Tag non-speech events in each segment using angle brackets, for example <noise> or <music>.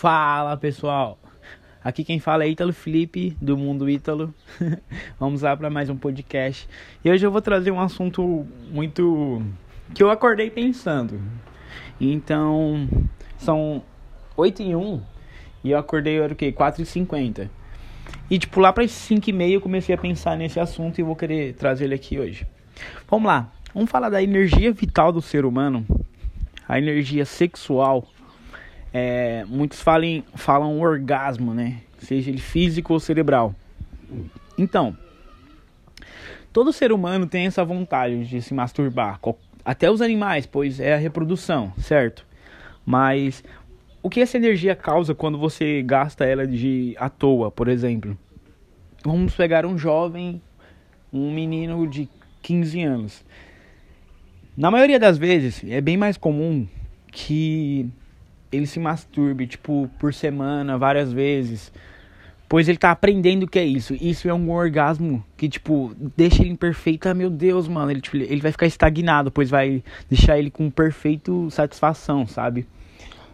Fala pessoal, aqui quem fala é Ítalo Felipe do Mundo Ítalo. <laughs> Vamos lá para mais um podcast. E hoje eu vou trazer um assunto muito que eu acordei pensando. Então, são 8 e 1 e eu acordei era o que? 4 e 50. E tipo, lá para 5 e meia eu comecei a pensar nesse assunto e vou querer trazer ele aqui hoje. Vamos lá, vamos falar da energia vital do ser humano, a energia sexual é, muitos falem, falam orgasmo, né? Seja ele físico ou cerebral. Então, todo ser humano tem essa vontade de se masturbar, até os animais, pois é a reprodução, certo? Mas o que essa energia causa quando você gasta ela de à toa, por exemplo? Vamos pegar um jovem, um menino de 15 anos. Na maioria das vezes, é bem mais comum que ele se masturbe, tipo, por semana, várias vezes. Pois ele tá aprendendo o que é isso. Isso é um orgasmo que, tipo, deixa ele imperfeito. Ah, meu Deus, mano. Ele, tipo, ele vai ficar estagnado, pois vai deixar ele com perfeito satisfação, sabe?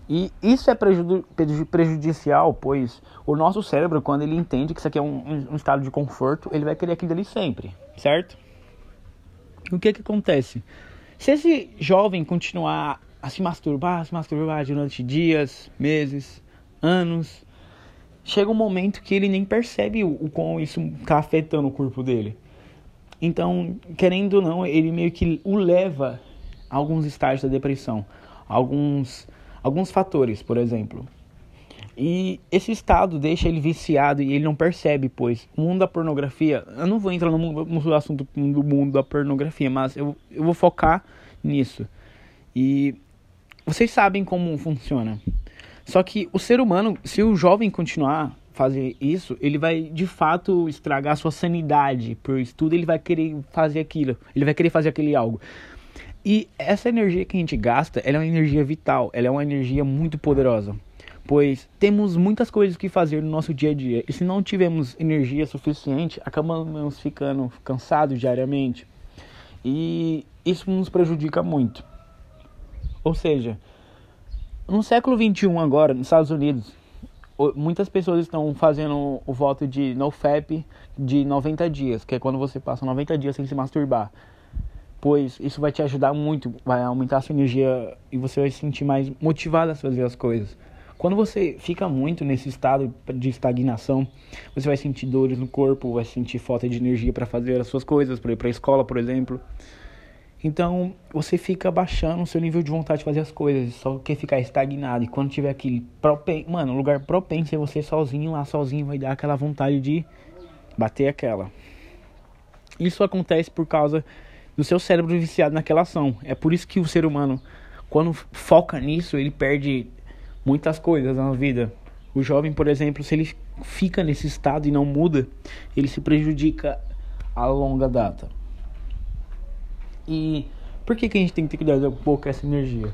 E isso é prejudicial, pois o nosso cérebro, quando ele entende que isso aqui é um, um estado de conforto, ele vai querer aquilo ali sempre, certo? O que que acontece? Se esse jovem continuar a se masturbar, a se masturbar durante dias, meses, anos. Chega um momento que ele nem percebe o, o como isso está afetando o corpo dele. Então, querendo ou não, ele meio que o leva a alguns estágios da depressão, alguns, alguns fatores, por exemplo. E esse estado deixa ele viciado e ele não percebe, pois o mundo da pornografia. Eu não vou entrar no, no assunto do mundo da pornografia, mas eu, eu vou focar nisso. E vocês sabem como funciona. Só que o ser humano, se o jovem continuar fazer isso, ele vai de fato estragar a sua sanidade, por tudo ele vai querer fazer aquilo, ele vai querer fazer aquele algo. E essa energia que a gente gasta, ela é uma energia vital, ela é uma energia muito poderosa. Pois temos muitas coisas que fazer no nosso dia a dia. E se não tivermos energia suficiente, acabamos ficando cansados diariamente. E isso nos prejudica muito. Ou seja, no século 21 agora, nos Estados Unidos, muitas pessoas estão fazendo o voto de NoFap de 90 dias, que é quando você passa 90 dias sem se masturbar. Pois isso vai te ajudar muito, vai aumentar a sua energia e você vai se sentir mais motivado a fazer as coisas. Quando você fica muito nesse estado de estagnação, você vai sentir dores no corpo, vai sentir falta de energia para fazer as suas coisas, para ir para a escola, por exemplo. Então você fica baixando o seu nível de vontade de fazer as coisas, só quer ficar estagnado. E quando tiver aquele propenso, mano, lugar propenso é você sozinho lá, sozinho, vai dar aquela vontade de bater aquela. Isso acontece por causa do seu cérebro viciado naquela ação. É por isso que o ser humano, quando foca nisso, ele perde muitas coisas na vida. O jovem, por exemplo, se ele fica nesse estado e não muda, ele se prejudica a longa data. E por que, que a gente tem que cuidar um pouco essa energia?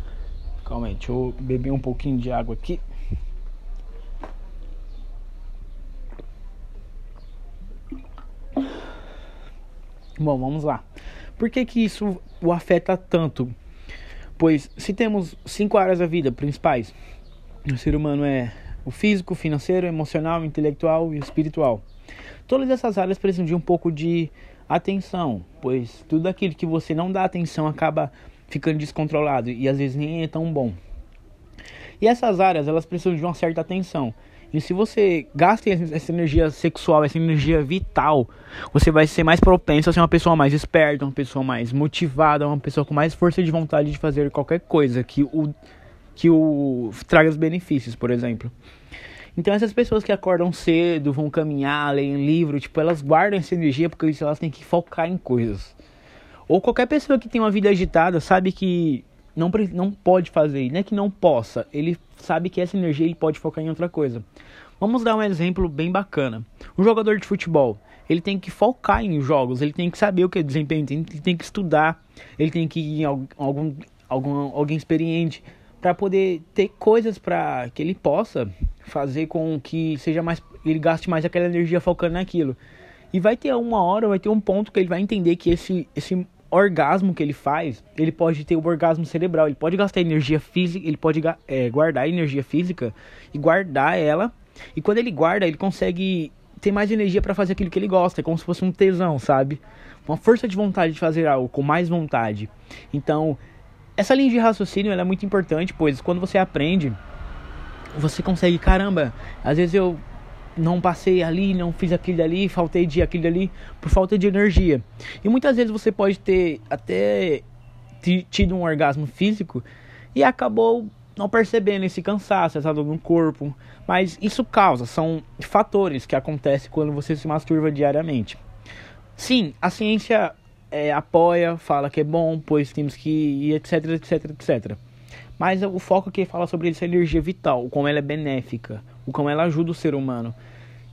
Calma aí, deixa eu beber um pouquinho de água aqui. Bom, vamos lá. Por que, que isso o afeta tanto? Pois se temos cinco áreas da vida principais, o ser humano é o físico, financeiro, emocional, intelectual e espiritual. Todas essas áreas precisam de um pouco de atenção, pois tudo aquilo que você não dá atenção acaba ficando descontrolado e às vezes nem é tão bom. E essas áreas, elas precisam de uma certa atenção. E se você gasta essa energia sexual, essa energia vital, você vai ser mais propenso a ser uma pessoa mais esperta, uma pessoa mais motivada, uma pessoa com mais força de vontade de fazer qualquer coisa que o que o traga os benefícios, por exemplo. Então essas pessoas que acordam cedo, vão caminhar, leem livro, tipo, elas guardam essa energia porque elas têm que focar em coisas. Ou qualquer pessoa que tem uma vida agitada sabe que não, não pode fazer, não é que não possa, ele sabe que essa energia ele pode focar em outra coisa. Vamos dar um exemplo bem bacana. Um jogador de futebol, ele tem que focar em jogos, ele tem que saber o que é desempenho, ele tem que estudar, ele tem que ir em algum, algum alguém experiente para poder ter coisas para que ele possa fazer com que seja mais ele gaste mais aquela energia focando naquilo. E vai ter uma hora, vai ter um ponto que ele vai entender que esse esse orgasmo que ele faz, ele pode ter o orgasmo cerebral, ele pode gastar energia física, ele pode é, guardar energia física e guardar ela. E quando ele guarda, ele consegue ter mais energia para fazer aquilo que ele gosta, é como se fosse um tesão, sabe? Uma força de vontade de fazer algo com mais vontade. Então, essa linha de raciocínio é muito importante, pois quando você aprende, você consegue, caramba, às vezes eu não passei ali, não fiz aquilo ali, faltei de aquilo ali por falta de energia. E muitas vezes você pode ter até tido um orgasmo físico e acabou não percebendo esse cansaço, essa dor no corpo. Mas isso causa, são fatores que acontecem quando você se masturba diariamente. Sim, a ciência é, apoia, fala que é bom, pois temos que ir, etc, etc, etc. Mas o foco aqui fala sobre essa energia vital, como ela é benéfica, o como ela ajuda o ser humano.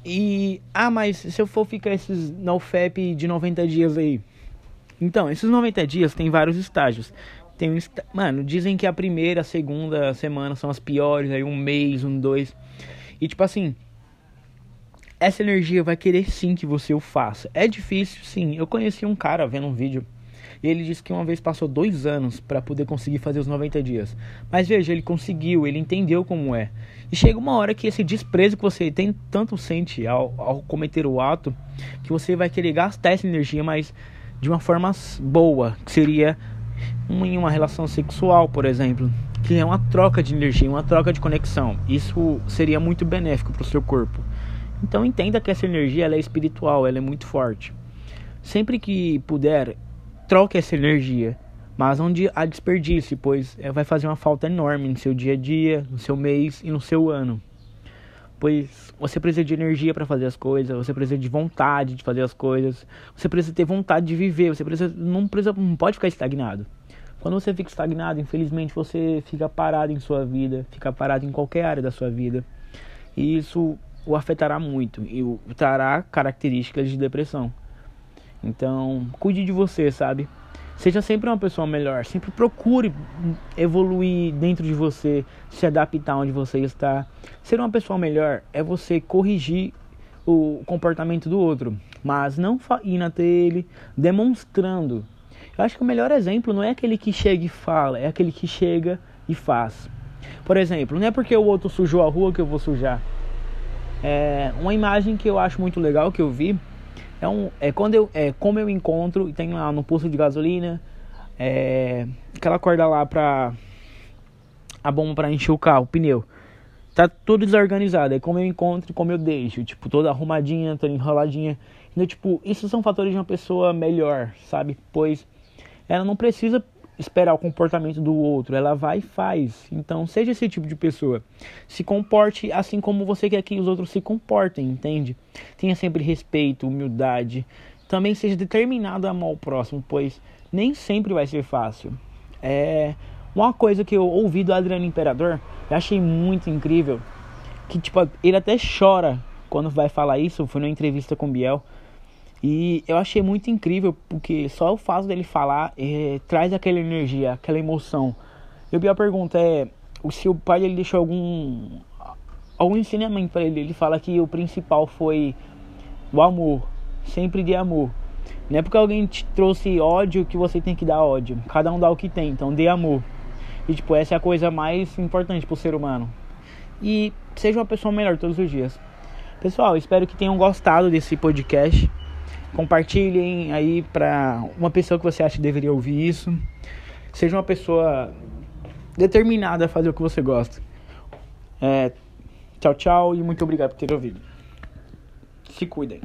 E, ah, mas se eu for ficar esses NoFap de 90 dias aí? Então, esses 90 dias tem vários estágios. Tem um, mano, dizem que a primeira, a segunda semana são as piores, aí um mês, um dois. E tipo assim, essa energia vai querer sim que você o faça. É difícil, sim. Eu conheci um cara vendo um vídeo e ele disse que uma vez passou dois anos para poder conseguir fazer os 90 dias. Mas veja, ele conseguiu, ele entendeu como é. E chega uma hora que esse desprezo que você tem tanto sente ao, ao cometer o ato, que você vai querer gastar essa energia, mas de uma forma boa, que seria em uma relação sexual, por exemplo, que é uma troca de energia, uma troca de conexão. Isso seria muito benéfico para o seu corpo. Então entenda que essa energia ela é espiritual, ela é muito forte. Sempre que puder, troque essa energia, mas não a desperdice, pois é, vai fazer uma falta enorme no seu dia a dia, no seu mês e no seu ano. Pois você precisa de energia para fazer as coisas, você precisa de vontade de fazer as coisas, você precisa ter vontade de viver, você precisa não precisa não pode ficar estagnado. Quando você fica estagnado, infelizmente você fica parado em sua vida, fica parado em qualquer área da sua vida. E isso o afetará muito e trará características de depressão. Então, cuide de você, sabe? Seja sempre uma pessoa melhor, sempre procure evoluir dentro de você, se adaptar onde você está. Ser uma pessoa melhor é você corrigir o comportamento do outro, mas não ir até ele demonstrando. Eu acho que o melhor exemplo não é aquele que chega e fala, é aquele que chega e faz. Por exemplo, não é porque o outro sujou a rua que eu vou sujar. É uma imagem que eu acho muito legal que eu vi é, um, é quando eu, é como eu encontro e tem lá no posto de gasolina, é, aquela corda lá pra a bomba para encher o carro, o pneu. Tá tudo desorganizado, é como eu encontro e como eu deixo, tipo, toda arrumadinha, toda enroladinha. Então, tipo, isso são fatores de uma pessoa melhor, sabe? Pois ela não precisa esperar o comportamento do outro, ela vai e faz. Então, seja esse tipo de pessoa. Se comporte assim como você quer que os outros se comportem, entende? Tenha sempre respeito, humildade. Também seja determinado a amar o próximo, pois nem sempre vai ser fácil. É uma coisa que eu ouvi do Adriano Imperador, eu achei muito incrível, que tipo, ele até chora quando vai falar isso, foi numa entrevista com o Biel. E eu achei muito incrível, porque só o fato dele falar é, traz aquela energia, aquela emoção. E a minha pergunta é, se o pai dele deixou algum, algum ensinamento para ele. Ele fala que o principal foi o amor, sempre de amor. Não é porque alguém te trouxe ódio que você tem que dar ódio. Cada um dá o que tem, então dê amor. E tipo, essa é a coisa mais importante pro ser humano. E seja uma pessoa melhor todos os dias. Pessoal, espero que tenham gostado desse podcast. Compartilhem aí para uma pessoa que você acha que deveria ouvir isso. Seja uma pessoa determinada a fazer o que você gosta. É, tchau, tchau e muito obrigado por ter ouvido. Se cuidem.